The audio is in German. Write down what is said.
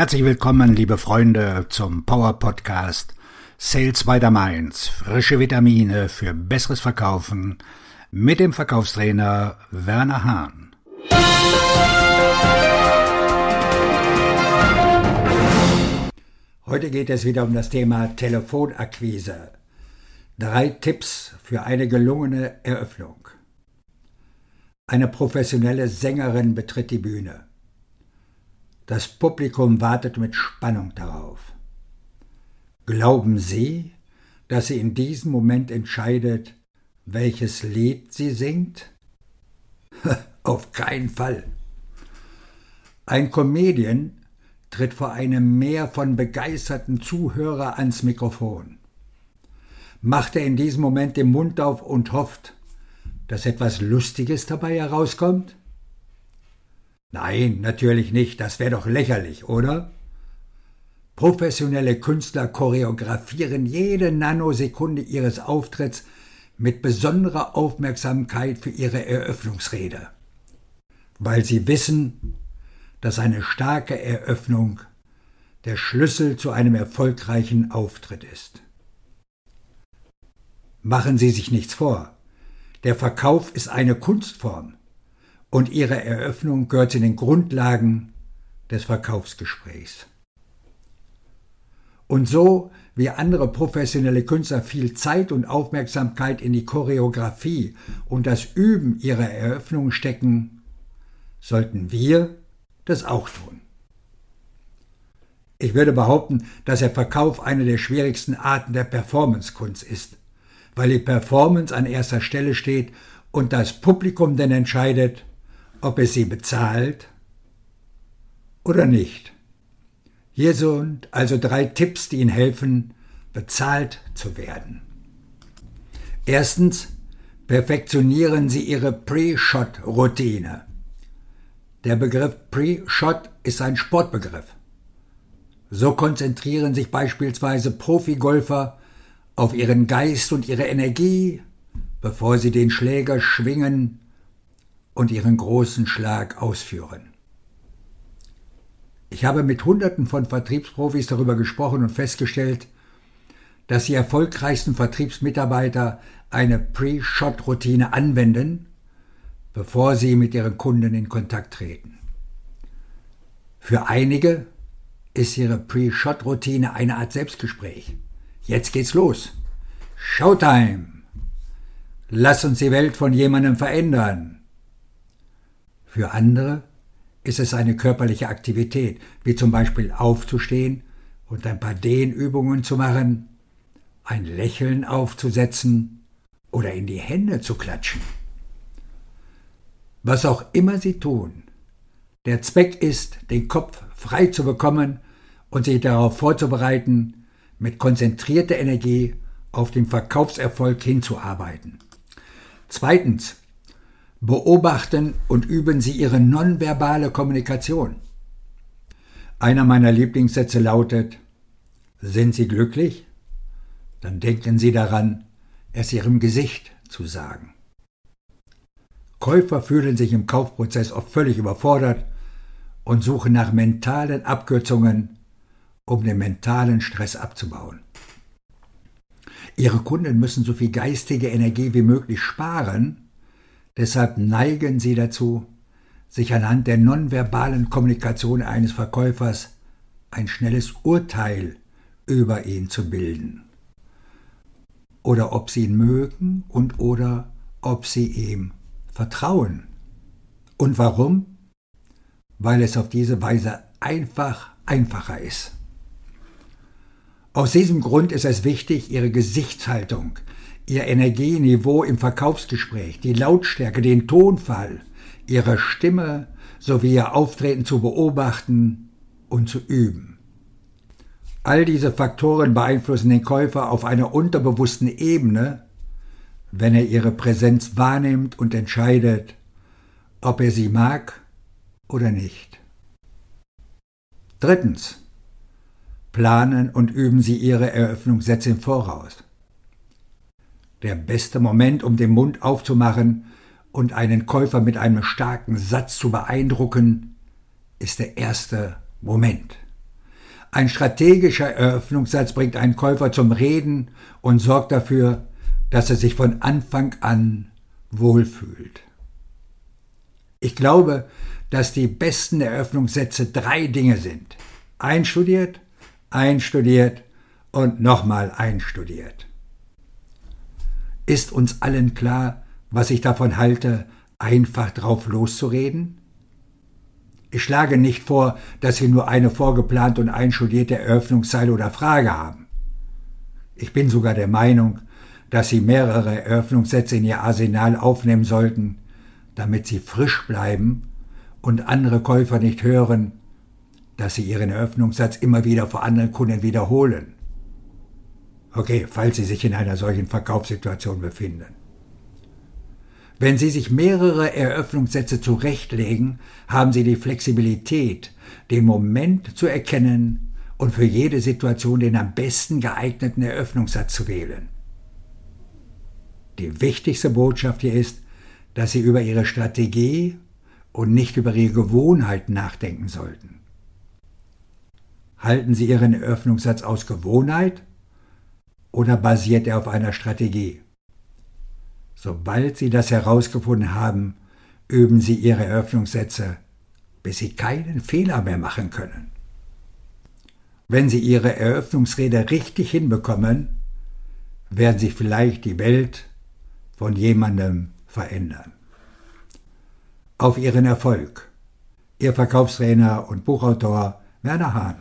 Herzlich willkommen, liebe Freunde, zum Power Podcast Sales by the Mainz. Frische Vitamine für besseres Verkaufen mit dem Verkaufstrainer Werner Hahn. Heute geht es wieder um das Thema Telefonakquise. Drei Tipps für eine gelungene Eröffnung. Eine professionelle Sängerin betritt die Bühne. Das Publikum wartet mit Spannung darauf. Glauben Sie, dass sie in diesem Moment entscheidet, welches Lied sie singt? Auf keinen Fall. Ein Comedian tritt vor einem Meer von begeisterten Zuhörer ans Mikrofon. Macht er in diesem Moment den Mund auf und hofft, dass etwas Lustiges dabei herauskommt? Nein, natürlich nicht, das wäre doch lächerlich, oder? Professionelle Künstler choreografieren jede Nanosekunde ihres Auftritts mit besonderer Aufmerksamkeit für ihre Eröffnungsrede, weil sie wissen, dass eine starke Eröffnung der Schlüssel zu einem erfolgreichen Auftritt ist. Machen Sie sich nichts vor, der Verkauf ist eine Kunstform und ihre Eröffnung gehört zu den Grundlagen des Verkaufsgesprächs. Und so wie andere professionelle Künstler viel Zeit und Aufmerksamkeit in die Choreografie und das Üben ihrer Eröffnung stecken, sollten wir das auch tun. Ich würde behaupten, dass der Verkauf eine der schwierigsten Arten der Performancekunst ist, weil die Performance an erster Stelle steht und das Publikum dann entscheidet, ob es sie bezahlt oder nicht. Hier sind also drei Tipps, die Ihnen helfen, bezahlt zu werden. Erstens, perfektionieren Sie Ihre Pre-Shot-Routine. Der Begriff Pre-Shot ist ein Sportbegriff. So konzentrieren sich beispielsweise Profigolfer auf ihren Geist und ihre Energie, bevor sie den Schläger schwingen und ihren großen Schlag ausführen. Ich habe mit Hunderten von Vertriebsprofis darüber gesprochen und festgestellt, dass die erfolgreichsten Vertriebsmitarbeiter eine Pre-Shot-Routine anwenden, bevor sie mit ihren Kunden in Kontakt treten. Für einige ist ihre Pre-Shot-Routine eine Art Selbstgespräch. Jetzt geht's los. Showtime! Lass uns die Welt von jemandem verändern. Für andere ist es eine körperliche Aktivität, wie zum Beispiel aufzustehen und ein paar Dehnübungen zu machen, ein Lächeln aufzusetzen oder in die Hände zu klatschen. Was auch immer Sie tun, der Zweck ist, den Kopf frei zu bekommen und sich darauf vorzubereiten, mit konzentrierter Energie auf den Verkaufserfolg hinzuarbeiten. Zweitens, beobachten und üben Sie Ihre nonverbale Kommunikation. Einer meiner Lieblingssätze lautet, sind Sie glücklich? Dann denken Sie daran, es Ihrem Gesicht zu sagen. Käufer fühlen sich im Kaufprozess oft völlig überfordert und suchen nach mentalen Abkürzungen, um den mentalen Stress abzubauen. Ihre Kunden müssen so viel geistige Energie wie möglich sparen, deshalb neigen sie dazu, sich anhand der nonverbalen Kommunikation eines Verkäufers ein schnelles Urteil über ihn zu bilden. Oder ob sie ihn mögen und oder ob sie ihm vertrauen. Und warum? Weil es auf diese Weise einfach einfacher ist. Aus diesem Grund ist es wichtig, Ihre Gesichtshaltung, Ihr Energieniveau im Verkaufsgespräch, die Lautstärke, den Tonfall, Ihre Stimme sowie Ihr Auftreten zu beobachten und zu üben. All diese Faktoren beeinflussen den Käufer auf einer unterbewussten Ebene, wenn er ihre Präsenz wahrnimmt und entscheidet, ob er sie mag oder nicht. Drittens. Planen und üben Sie Ihre Eröffnungssätze im Voraus. Der beste Moment, um den Mund aufzumachen und einen Käufer mit einem starken Satz zu beeindrucken, ist der erste Moment. Ein strategischer Eröffnungssatz bringt einen Käufer zum Reden und sorgt dafür, dass er sich von Anfang an wohlfühlt. Ich glaube, dass die besten Eröffnungssätze drei Dinge sind. Einstudiert, einstudiert und nochmal einstudiert. Ist uns allen klar, was ich davon halte, einfach drauf loszureden? Ich schlage nicht vor, dass Sie nur eine vorgeplante und einstudierte Eröffnungszeile oder Frage haben. Ich bin sogar der Meinung, dass Sie mehrere Eröffnungssätze in Ihr Arsenal aufnehmen sollten, damit Sie frisch bleiben und andere Käufer nicht hören, dass Sie Ihren Eröffnungssatz immer wieder vor anderen Kunden wiederholen. Okay, falls Sie sich in einer solchen Verkaufssituation befinden. Wenn Sie sich mehrere Eröffnungssätze zurechtlegen, haben Sie die Flexibilität, den Moment zu erkennen und für jede Situation den am besten geeigneten Eröffnungssatz zu wählen. Die wichtigste Botschaft hier ist, dass Sie über Ihre Strategie und nicht über Ihre Gewohnheiten nachdenken sollten. Halten Sie Ihren Eröffnungssatz aus Gewohnheit oder basiert er auf einer Strategie? Sobald Sie das herausgefunden haben, üben Sie Ihre Eröffnungssätze, bis Sie keinen Fehler mehr machen können. Wenn Sie Ihre Eröffnungsrede richtig hinbekommen, werden Sie vielleicht die Welt von jemandem verändern. Auf Ihren Erfolg. Ihr Verkaufstrainer und Buchautor Werner Hahn.